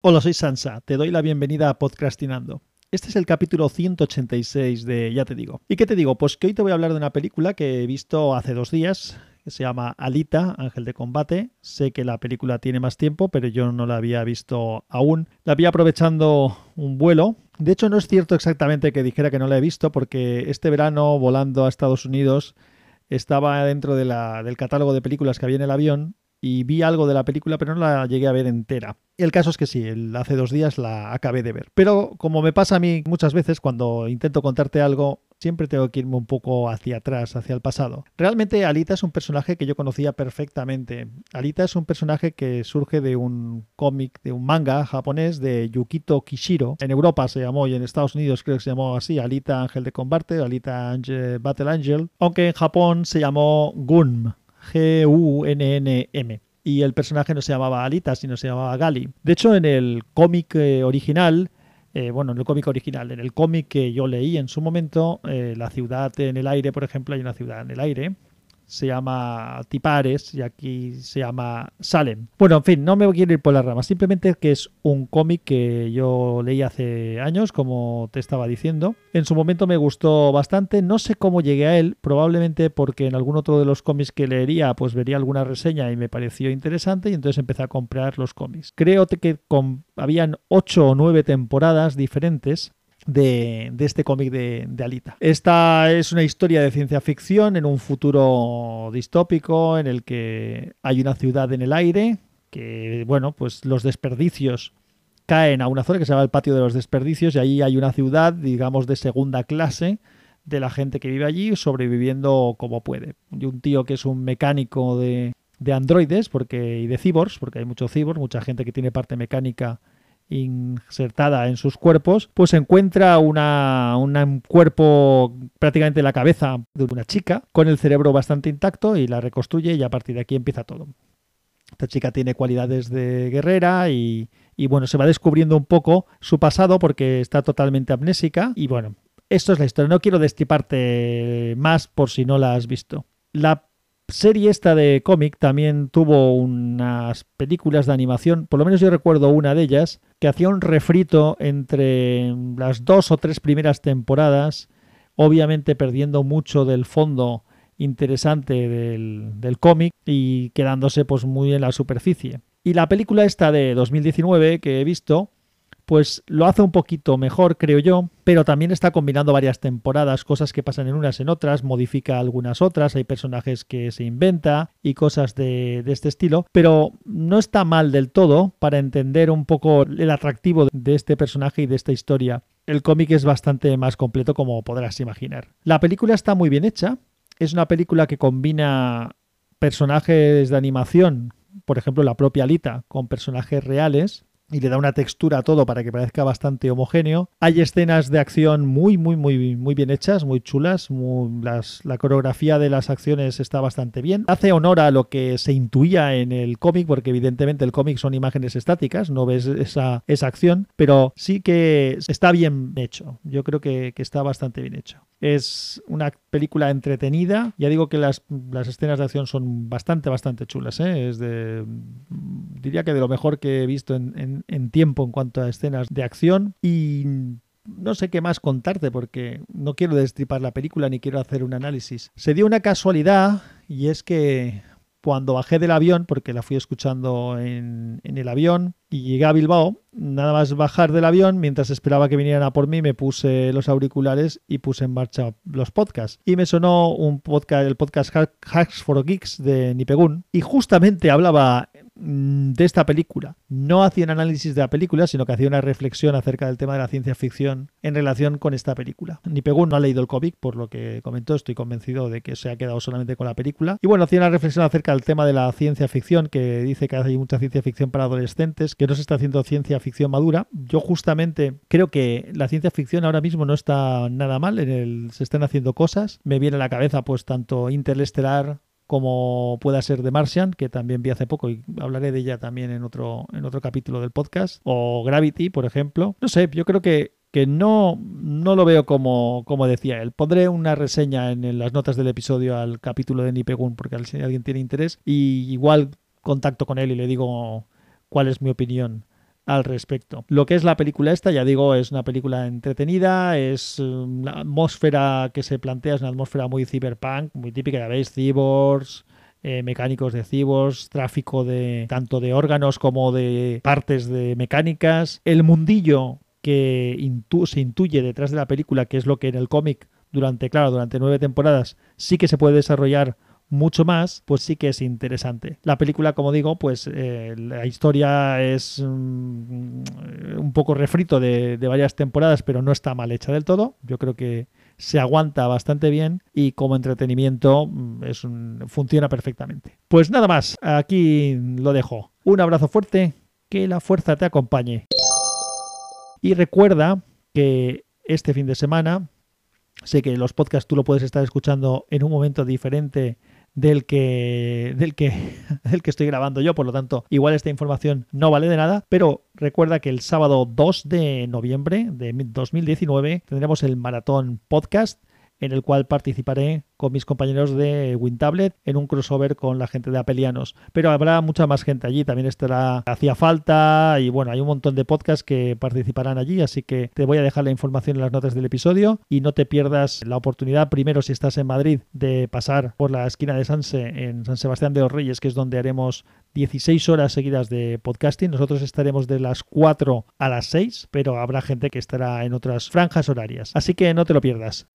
Hola, soy Sansa. Te doy la bienvenida a Podcastinando. Este es el capítulo 186 de Ya te digo. ¿Y qué te digo? Pues que hoy te voy a hablar de una película que he visto hace dos días, que se llama Alita, Ángel de Combate. Sé que la película tiene más tiempo, pero yo no la había visto aún. La vi aprovechando un vuelo. De hecho, no es cierto exactamente que dijera que no la he visto, porque este verano, volando a Estados Unidos, estaba dentro del catálogo de películas que había en el avión y vi algo de la película, pero no la llegué a ver entera. El caso es que sí, hace dos días la acabé de ver. Pero como me pasa a mí muchas veces cuando intento contarte algo, siempre tengo que irme un poco hacia atrás, hacia el pasado. Realmente Alita es un personaje que yo conocía perfectamente. Alita es un personaje que surge de un cómic, de un manga japonés de Yukito Kishiro. En Europa se llamó y en Estados Unidos creo que se llamó así, Alita Ángel de Combate, Alita Battle Angel, aunque en Japón se llamó Gunm. G-U-N-N-M. Y el personaje no se llamaba Alita, sino se llamaba Gali. De hecho, en el cómic eh, original, eh, bueno, en el cómic original, en el cómic que yo leí en su momento, eh, la ciudad en el aire, por ejemplo, hay una ciudad en el aire, se llama Tipares y aquí se llama Salem. Bueno, en fin, no me quiero ir por las ramas, simplemente que es un cómic que yo leí hace años, como te estaba diciendo. En su momento me gustó bastante, no sé cómo llegué a él, probablemente porque en algún otro de los cómics que leería, pues vería alguna reseña y me pareció interesante y entonces empecé a comprar los cómics. Creo que habían ocho o nueve temporadas diferentes de, este cómic de, Alita. Esta es una historia de ciencia ficción en un futuro distópico en el que hay una ciudad en el aire que, bueno, pues los desperdicios caen a una zona que se llama el patio de los desperdicios y ahí hay una ciudad, digamos, de segunda clase de la gente que vive allí sobreviviendo como puede. Y un tío que es un mecánico de, de androides porque, y de cyborgs, porque hay muchos cyborgs, mucha gente que tiene parte mecánica insertada en sus cuerpos, pues encuentra un cuerpo prácticamente la cabeza de una chica con el cerebro bastante intacto y la reconstruye y a partir de aquí empieza todo. Esta chica tiene cualidades de guerrera y, y bueno, se va descubriendo un poco su pasado porque está totalmente amnésica y bueno, esto es la historia. No quiero destiparte más por si no la has visto. La serie esta de cómic también tuvo unas películas de animación, por lo menos yo recuerdo una de ellas, que hacía un refrito entre las dos o tres primeras temporadas, obviamente perdiendo mucho del fondo interesante del, cómic y quedándose pues muy en la superficie. Y la película esta de 2019 que he visto, pues lo hace un poquito mejor, creo yo, pero también está combinando varias temporadas, cosas que pasan en unas en otras, modifica algunas otras, hay personajes que se inventa y cosas de, este estilo, pero no está mal del todo para entender un poco el atractivo de este personaje y de esta historia. El cómic es bastante más completo como podrás imaginar. La película está muy bien hecha, es una película que combina personajes de animación, por ejemplo la propia Alita, con personajes reales, y le da una textura a todo para que parezca bastante homogéneo. Hay escenas de acción muy, muy, muy, muy bien hechas, muy chulas. la coreografía de las acciones está bastante bien. Hace honor a lo que se intuía en el cómic, porque evidentemente el cómic son imágenes estáticas, no ves esa, esa acción, pero sí que está bien hecho. Yo creo que está bastante bien hecho. Es una película entretenida. Ya digo que las, escenas de acción son bastante, bastante chulas. ¿eh? Es de. Diría que de lo mejor que he visto en, en tiempo en cuanto a escenas de acción. Y no sé qué más contarte porque no quiero destripar la película ni quiero hacer un análisis. Se dio una casualidad y es que cuando bajé del avión, porque la fui escuchando en, en, el avión, y llegué a Bilbao, nada más bajar del avión, mientras esperaba que vinieran a por mí, me puse los auriculares y puse en marcha los podcasts. Y me sonó un podcast, el podcast Hacks for Geeks de Nipegun, y justamente hablaba de esta película. No hacía un análisis de la película, sino que hacía una reflexión acerca del tema de la ciencia ficción en relación con esta película. Ni Pegú no ha leído el cómic, por lo que comentó, estoy convencido de que se ha quedado solamente con la película. Y bueno, hacía una reflexión acerca del tema de la ciencia ficción, que dice que hay mucha ciencia ficción para adolescentes, que no se está haciendo ciencia ficción madura. Yo justamente creo que la ciencia ficción ahora mismo no está nada mal, en el, se están haciendo cosas. Me viene a la cabeza pues tanto Interestelar como pueda ser The Martian, que también vi hace poco y hablaré de ella también en otro, en otro capítulo del podcast, o Gravity, por ejemplo. No sé, yo creo que, que no, no lo veo como, como decía él. Pondré una reseña en, las notas del episodio al capítulo de Nipegun, porque si alguien tiene interés, y igual contacto con él y le digo cuál es mi opinión al respecto. Lo que es la película esta, ya digo, es una película entretenida, es mm, atmósfera que se plantea, es una atmósfera muy cyberpunk, muy típica, ya veis, cyborgs, eh, mecánicos de cyborgs, tráfico de tanto de órganos como de partes de mecánicas. El mundillo que se intuye detrás de la película, que es lo que en el cómic durante, claro, durante nueve temporadas sí que se puede desarrollar mucho más, pues sí que es interesante. La película, como digo, pues eh, la historia es mm, un poco refrito de, varias temporadas, pero no está mal hecha del todo. Yo creo que se aguanta bastante bien y como entretenimiento mm, es funciona perfectamente. Pues nada más, aquí lo dejo. Un abrazo fuerte, que la fuerza te acompañe. Y recuerda que este fin de semana, sé que los podcasts tú lo puedes estar escuchando en un momento diferente del que, del que, del que estoy grabando yo, por lo tanto, igual esta información no vale de nada, pero recuerda que el sábado 2 de noviembre de 2019 tendremos el maratón podcast en el cual participaré con mis compañeros de WinTablet en un crossover con la gente de Apelianos. Pero habrá mucha más gente allí, también estará Hacía Falta y bueno, hay un montón de podcasts que participarán allí, así que te voy a dejar la información en las notas del episodio y no te pierdas la oportunidad, primero si estás en Madrid, de pasar por la esquina de Sanse en San Sebastián de los Reyes, que es donde haremos 16 horas seguidas de podcasting. Nosotros estaremos de las 4 a las 6, pero habrá gente que estará en otras franjas horarias. Así que no te lo pierdas.